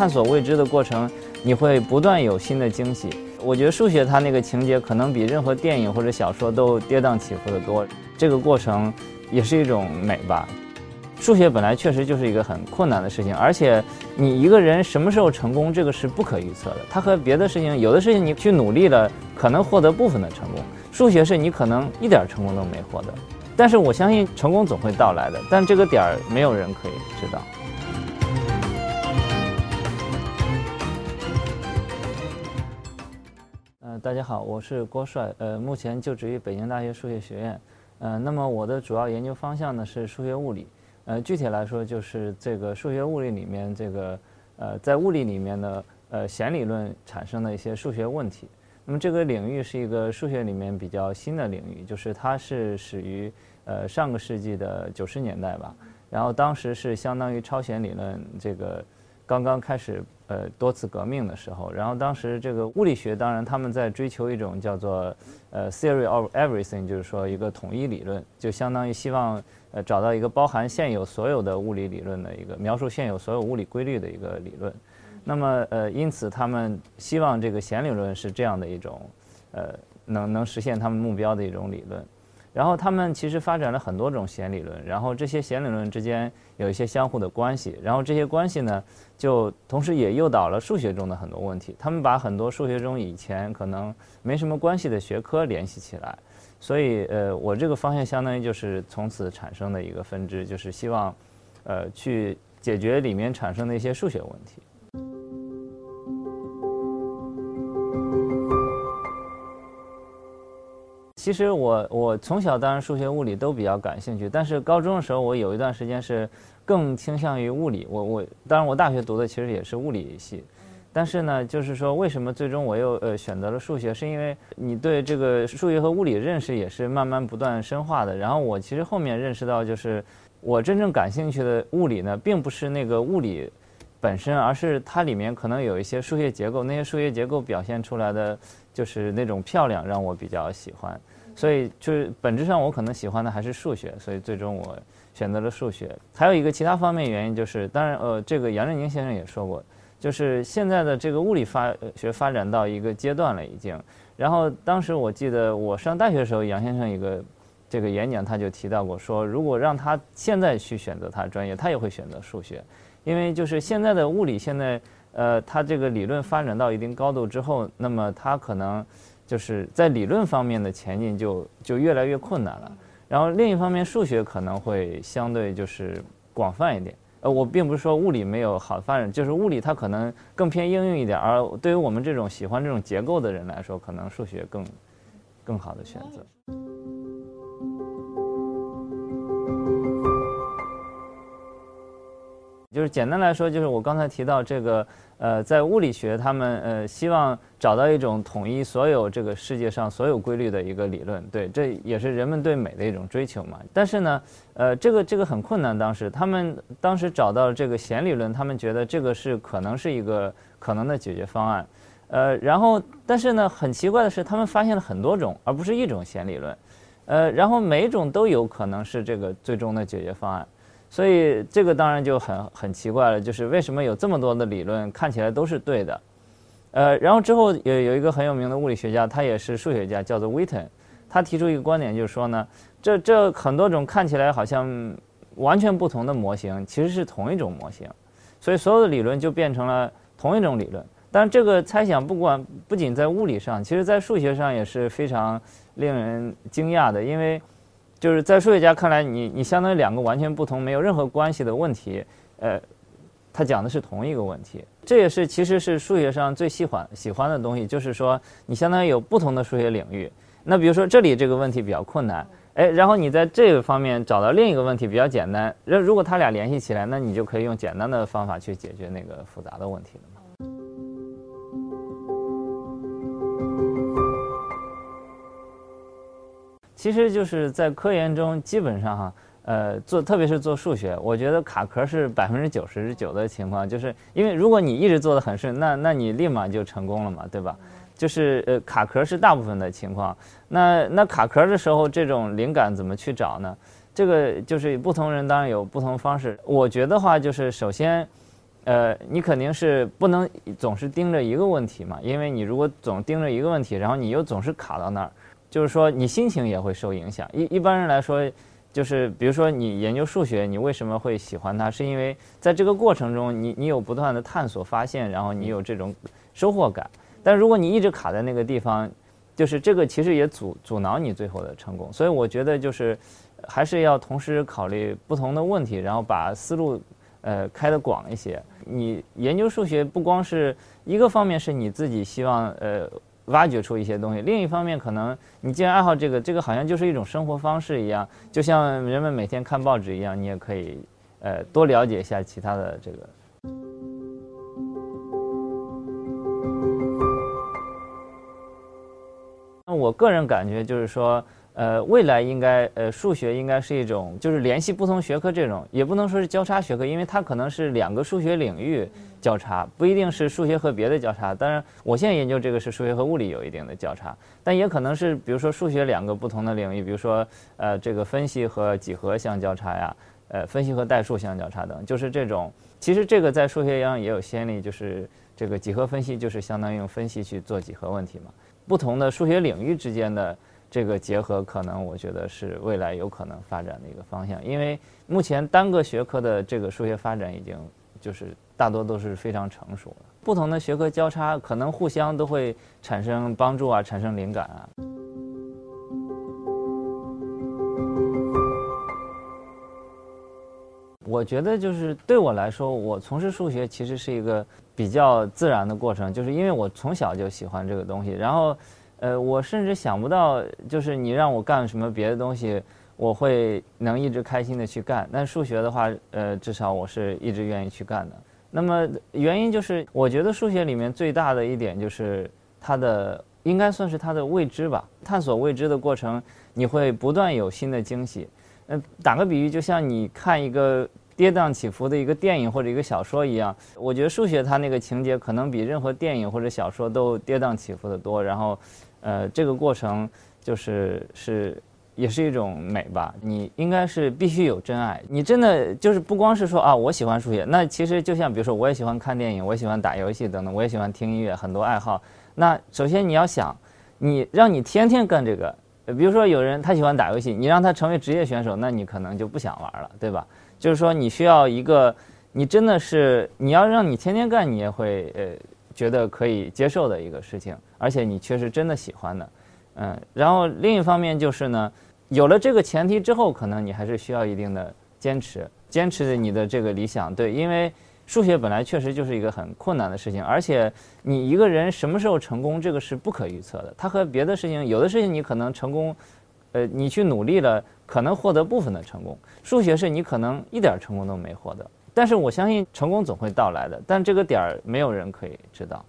探索未知的过程，你会不断有新的惊喜。我觉得数学它那个情节可能比任何电影或者小说都跌宕起伏的多，这个过程也是一种美吧。数学本来确实就是一个很困难的事情，而且你一个人什么时候成功，这个是不可预测的。它和别的事情，有的事情你去努力了，可能获得部分的成功；数学是你可能一点成功都没获得。但是我相信成功总会到来的，但这个点儿没有人可以知道。大家好，我是郭帅，呃，目前就职于北京大学数学学院，呃，那么我的主要研究方向呢是数学物理。呃，具体来说就是这个数学物理里面这个呃，在物理里面的呃弦理论产生的一些数学问题。那么这个领域是一个数学里面比较新的领域，就是它是始于呃上个世纪的九十年代吧。然后当时是相当于超弦理论这个刚刚开始呃多次革命的时候。然后当时这个物理学当然他们在追求一种叫做呃 theory of everything，就是说一个统一理论，就相当于希望。呃，找到一个包含现有所有的物理理论的一个描述现有所有物理规律的一个理论，那么呃，因此他们希望这个弦理论是这样的一种，呃，能能实现他们目标的一种理论。然后他们其实发展了很多种弦理论，然后这些弦理论之间有一些相互的关系，然后这些关系呢，就同时也诱导了数学中的很多问题。他们把很多数学中以前可能没什么关系的学科联系起来。所以，呃，我这个方向相当于就是从此产生的一个分支，就是希望，呃，去解决里面产生的一些数学问题。其实我我从小当然数学、物理都比较感兴趣，但是高中的时候我有一段时间是更倾向于物理。我我当然我大学读的其实也是物理系。但是呢，就是说，为什么最终我又呃选择了数学？是因为你对这个数学和物理认识也是慢慢不断深化的。然后我其实后面认识到，就是我真正感兴趣的物理呢，并不是那个物理本身，而是它里面可能有一些数学结构，那些数学结构表现出来的就是那种漂亮，让我比较喜欢。所以就是本质上我可能喜欢的还是数学，所以最终我选择了数学。还有一个其他方面原因就是，当然呃，这个杨振宁先生也说过。就是现在的这个物理发学发展到一个阶段了，已经。然后当时我记得我上大学的时候，杨先生一个这个演讲，他就提到过，说如果让他现在去选择他专业，他也会选择数学，因为就是现在的物理现在呃，它这个理论发展到一定高度之后，那么它可能就是在理论方面的前进就就越来越困难了。然后另一方面，数学可能会相对就是广泛一点。呃，我并不是说物理没有好发展，就是物理它可能更偏应用一点，而对于我们这种喜欢这种结构的人来说，可能数学更更好的选择。就是简单来说，就是我刚才提到这个。呃，在物理学，他们呃希望找到一种统一所有这个世界上所有规律的一个理论，对，这也是人们对美的一种追求嘛。但是呢，呃，这个这个很困难。当时他们当时找到这个弦理论，他们觉得这个是可能是一个可能的解决方案。呃，然后但是呢，很奇怪的是，他们发现了很多种，而不是一种弦理论。呃，然后每一种都有可能是这个最终的解决方案。所以这个当然就很很奇怪了，就是为什么有这么多的理论看起来都是对的，呃，然后之后有有一个很有名的物理学家，他也是数学家，叫做 w 特 t n 他提出一个观点，就是说呢，这这很多种看起来好像完全不同的模型，其实是同一种模型，所以所有的理论就变成了同一种理论。但这个猜想不管不仅在物理上，其实在数学上也是非常令人惊讶的，因为。就是在数学家看来，你你相当于两个完全不同、没有任何关系的问题，呃，他讲的是同一个问题。这也是其实是数学上最喜欢喜欢的东西，就是说你相当于有不同的数学领域。那比如说这里这个问题比较困难，哎，然后你在这个方面找到另一个问题比较简单，那如果它俩联系起来，那你就可以用简单的方法去解决那个复杂的问题了。其实就是在科研中，基本上哈，呃，做特别是做数学，我觉得卡壳是百分之九十九的情况，就是因为如果你一直做的很顺，那那你立马就成功了嘛，对吧？就是呃，卡壳是大部分的情况。那那卡壳的时候，这种灵感怎么去找呢？这个就是不同人当然有不同方式。我觉得话就是首先，呃，你肯定是不能总是盯着一个问题嘛，因为你如果总盯着一个问题，然后你又总是卡到那儿，就是说你心情也会受影响。一一般人来说，就是比如说你研究数学，你为什么会喜欢它？是因为在这个过程中，你你有不断的探索发现，然后你有这种收获感。但如果你一直卡在那个地方，就是这个其实也阻阻挠你最后的成功。所以我觉得就是还是要同时考虑不同的问题，然后把思路。呃，开的广一些。你研究数学不光是一个方面，是你自己希望呃挖掘出一些东西；另一方面，可能你既然爱好这个，这个好像就是一种生活方式一样，就像人们每天看报纸一样，你也可以呃多了解一下其他的这个。那我个人感觉就是说。呃，未来应该呃，数学应该是一种，就是联系不同学科这种，也不能说是交叉学科，因为它可能是两个数学领域交叉，不一定是数学和别的交叉。当然，我现在研究这个是数学和物理有一定的交叉，但也可能是比如说数学两个不同的领域，比如说呃，这个分析和几何相交叉呀，呃，分析和代数相交叉等，就是这种。其实这个在数学上也有先例，就是这个几何分析就是相当于用分析去做几何问题嘛。不同的数学领域之间的。这个结合可能，我觉得是未来有可能发展的一个方向，因为目前单个学科的这个数学发展已经就是大多都是非常成熟了。不同的学科交叉，可能互相都会产生帮助啊，产生灵感啊。我觉得就是对我来说，我从事数学其实是一个比较自然的过程，就是因为我从小就喜欢这个东西，然后。呃，我甚至想不到，就是你让我干什么别的东西，我会能一直开心的去干。但数学的话，呃，至少我是一直愿意去干的。那么原因就是，我觉得数学里面最大的一点就是它的应该算是它的未知吧。探索未知的过程，你会不断有新的惊喜。呃，打个比喻，就像你看一个跌宕起伏的一个电影或者一个小说一样，我觉得数学它那个情节可能比任何电影或者小说都跌宕起伏的多。然后。呃，这个过程就是是也是一种美吧。你应该是必须有真爱，你真的就是不光是说啊，我喜欢数学。那其实就像比如说，我也喜欢看电影，我喜欢打游戏等等，我也喜欢听音乐，很多爱好。那首先你要想，你让你天天干这个，比如说有人他喜欢打游戏，你让他成为职业选手，那你可能就不想玩了，对吧？就是说你需要一个，你真的是你要让你天天干，你也会呃。觉得可以接受的一个事情，而且你却是真的喜欢的，嗯，然后另一方面就是呢，有了这个前提之后，可能你还是需要一定的坚持，坚持你的这个理想，对，因为数学本来确实就是一个很困难的事情，而且你一个人什么时候成功，这个是不可预测的，它和别的事情，有的事情你可能成功，呃，你去努力了，可能获得部分的成功，数学是你可能一点成功都没获得。但是我相信成功总会到来的，但这个点儿没有人可以知道。